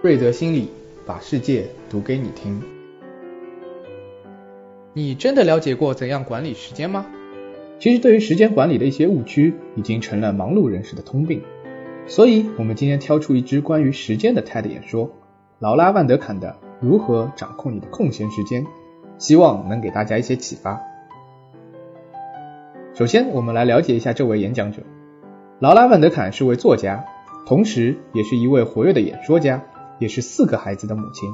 瑞德心理把世界读给你听。你真的了解过怎样管理时间吗？其实，对于时间管理的一些误区，已经成了忙碌人士的通病。所以，我们今天挑出一支关于时间的 TED 演说，劳拉·万德坎的《如何掌控你的空闲时间》，希望能给大家一些启发。首先，我们来了解一下这位演讲者。劳拉·万德坎是位作家，同时也是一位活跃的演说家，也是四个孩子的母亲。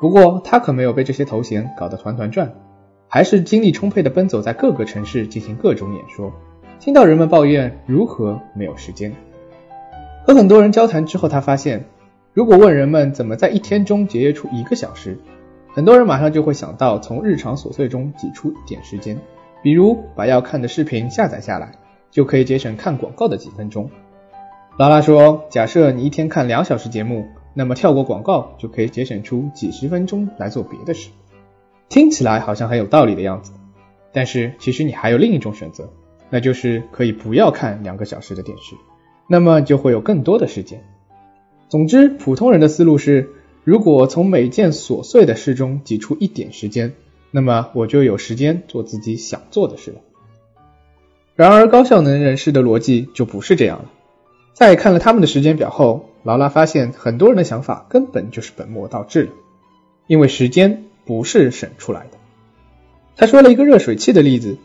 不过，她可没有被这些头衔搞得团团转，还是精力充沛地奔走在各个城市进行各种演说，听到人们抱怨如何没有时间。和很多人交谈之后，他发现，如果问人们怎么在一天中节约出一个小时，很多人马上就会想到从日常琐碎中挤出一点时间。比如把要看的视频下载下来，就可以节省看广告的几分钟。劳拉说，假设你一天看两小时节目，那么跳过广告就可以节省出几十分钟来做别的事。听起来好像很有道理的样子，但是其实你还有另一种选择，那就是可以不要看两个小时的电视，那么就会有更多的时间。总之，普通人的思路是，如果从每件琐碎的事中挤出一点时间。那么我就有时间做自己想做的事了。然而高效能人士的逻辑就不是这样了。在看了他们的时间表后，劳拉发现很多人的想法根本就是本末倒置了，因为时间不是省出来的。他说了一个热水器的例子。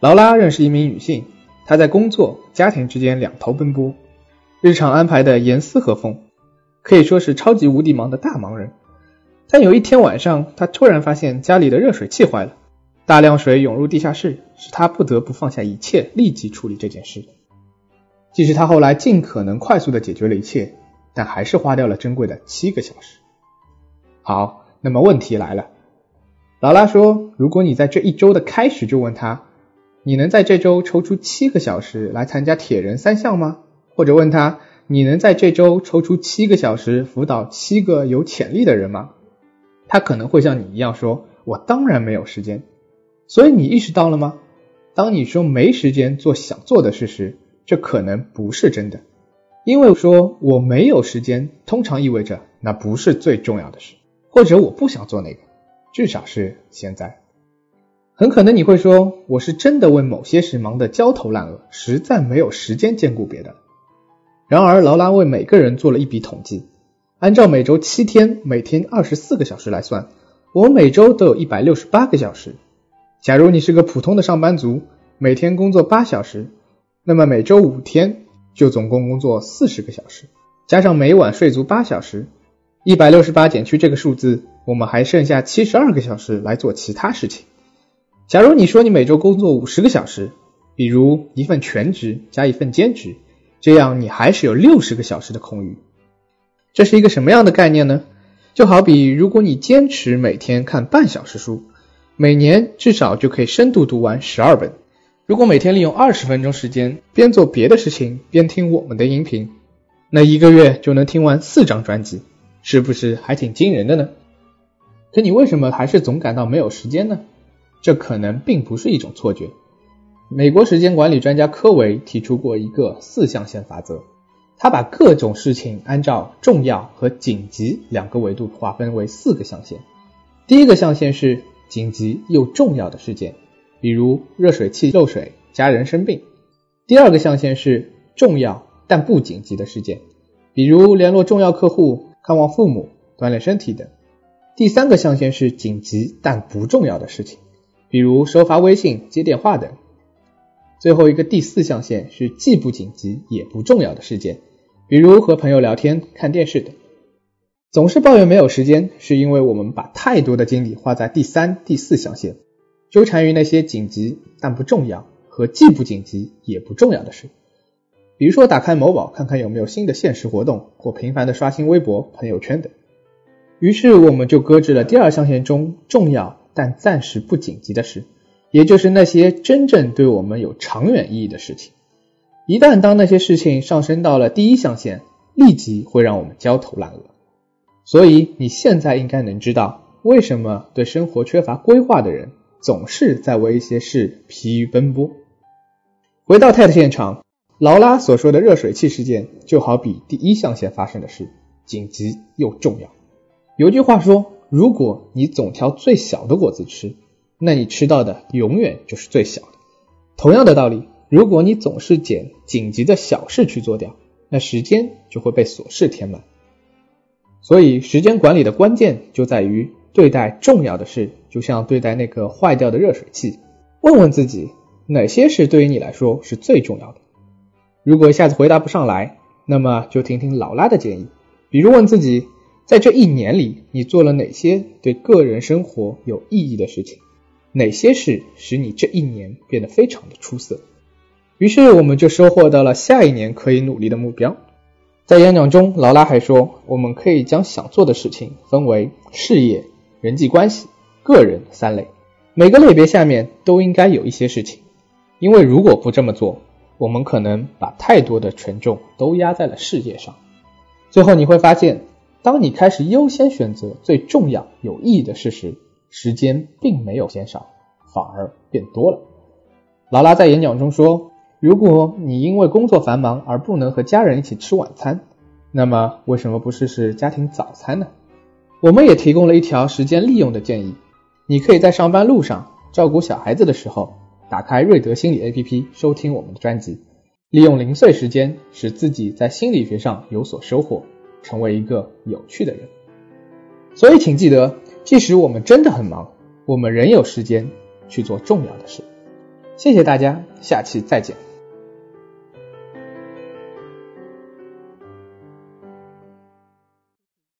劳拉认识一名女性，她在工作、家庭之间两头奔波，日常安排的严丝合缝，可以说是超级无敌忙的大忙人。但有一天晚上，她突然发现家里的热水器坏了，大量水涌入地下室，使他不得不放下一切，立即处理这件事。即使他后来尽可能快速的解决了一切，但还是花掉了珍贵的七个小时。好，那么问题来了，劳拉说，如果你在这一周的开始就问他，你能在这周抽出七个小时来参加铁人三项吗？或者问他，你能在这周抽出七个小时辅导七个有潜力的人吗？他可能会像你一样说：“我当然没有时间。”所以你意识到了吗？当你说没时间做想做的事时，这可能不是真的，因为说我没有时间，通常意味着那不是最重要的事，或者我不想做那个，至少是现在。很可能你会说：“我是真的为某些事忙得焦头烂额，实在没有时间兼顾别的。”然而，劳拉为每个人做了一笔统计。按照每周七天，每天二十四个小时来算，我每周都有一百六十八个小时。假如你是个普通的上班族，每天工作八小时，那么每周五天就总共工作四十个小时，加上每晚睡足八小时，一百六十八减去这个数字，我们还剩下七十二个小时来做其他事情。假如你说你每周工作五十个小时，比如一份全职加一份兼职，这样你还是有六十个小时的空余。这是一个什么样的概念呢？就好比如果你坚持每天看半小时书，每年至少就可以深度读完十二本。如果每天利用二十分钟时间边做别的事情边听我们的音频，那一个月就能听完四张专辑，是不是还挺惊人的呢？可你为什么还是总感到没有时间呢？这可能并不是一种错觉。美国时间管理专家科维提出过一个四象限法则。他把各种事情按照重要和紧急两个维度划分为四个象限。第一个象限是紧急又重要的事件，比如热水器漏水、家人生病；第二个象限是重要但不紧急的事件，比如联络重要客户、看望父母、锻炼身体等；第三个象限是紧急但不重要的事情，比如收发微信、接电话等。最后一个第四象限是既不紧急也不重要的事件，比如和朋友聊天、看电视等。总是抱怨没有时间，是因为我们把太多的精力花在第三、第四象限，纠缠于那些紧急但不重要和既不紧急也不重要的事，比如说打开某宝看看有没有新的限时活动，或频繁的刷新微博、朋友圈等。于是我们就搁置了第二象限中重要但暂时不紧急的事。也就是那些真正对我们有长远意义的事情，一旦当那些事情上升到了第一象限，立即会让我们焦头烂额。所以你现在应该能知道，为什么对生活缺乏规划的人总是在为一些事疲于奔波。回到 TED 现场，劳拉所说的热水器事件，就好比第一象限发生的事，紧急又重要。有句话说，如果你总挑最小的果子吃，那你吃到的永远就是最小的。同样的道理，如果你总是捡紧急的小事去做掉，那时间就会被琐事填满。所以，时间管理的关键就在于对待重要的事，就像对待那个坏掉的热水器，问问自己哪些事对于你来说是最重要的。如果一下子回答不上来，那么就听听劳拉的建议，比如问自己，在这一年里你做了哪些对个人生活有意义的事情，哪些事使你这一年变得非常的出色。于是我们就收获到了下一年可以努力的目标。在演讲中，劳拉还说，我们可以将想做的事情分为事业、人际关系、个人三类，每个类别下面都应该有一些事情，因为如果不这么做，我们可能把太多的权重都压在了事业上。最后你会发现，当你开始优先选择最重要、有意义的事时，时间并没有减少，反而变多了。劳拉在演讲中说。如果你因为工作繁忙而不能和家人一起吃晚餐，那么为什么不试试家庭早餐呢？我们也提供了一条时间利用的建议：你可以在上班路上、照顾小孩子的时候，打开瑞德心理 APP 收听我们的专辑，利用零碎时间使自己在心理学上有所收获，成为一个有趣的人。所以，请记得，即使我们真的很忙，我们仍有时间去做重要的事。谢谢大家，下期再见。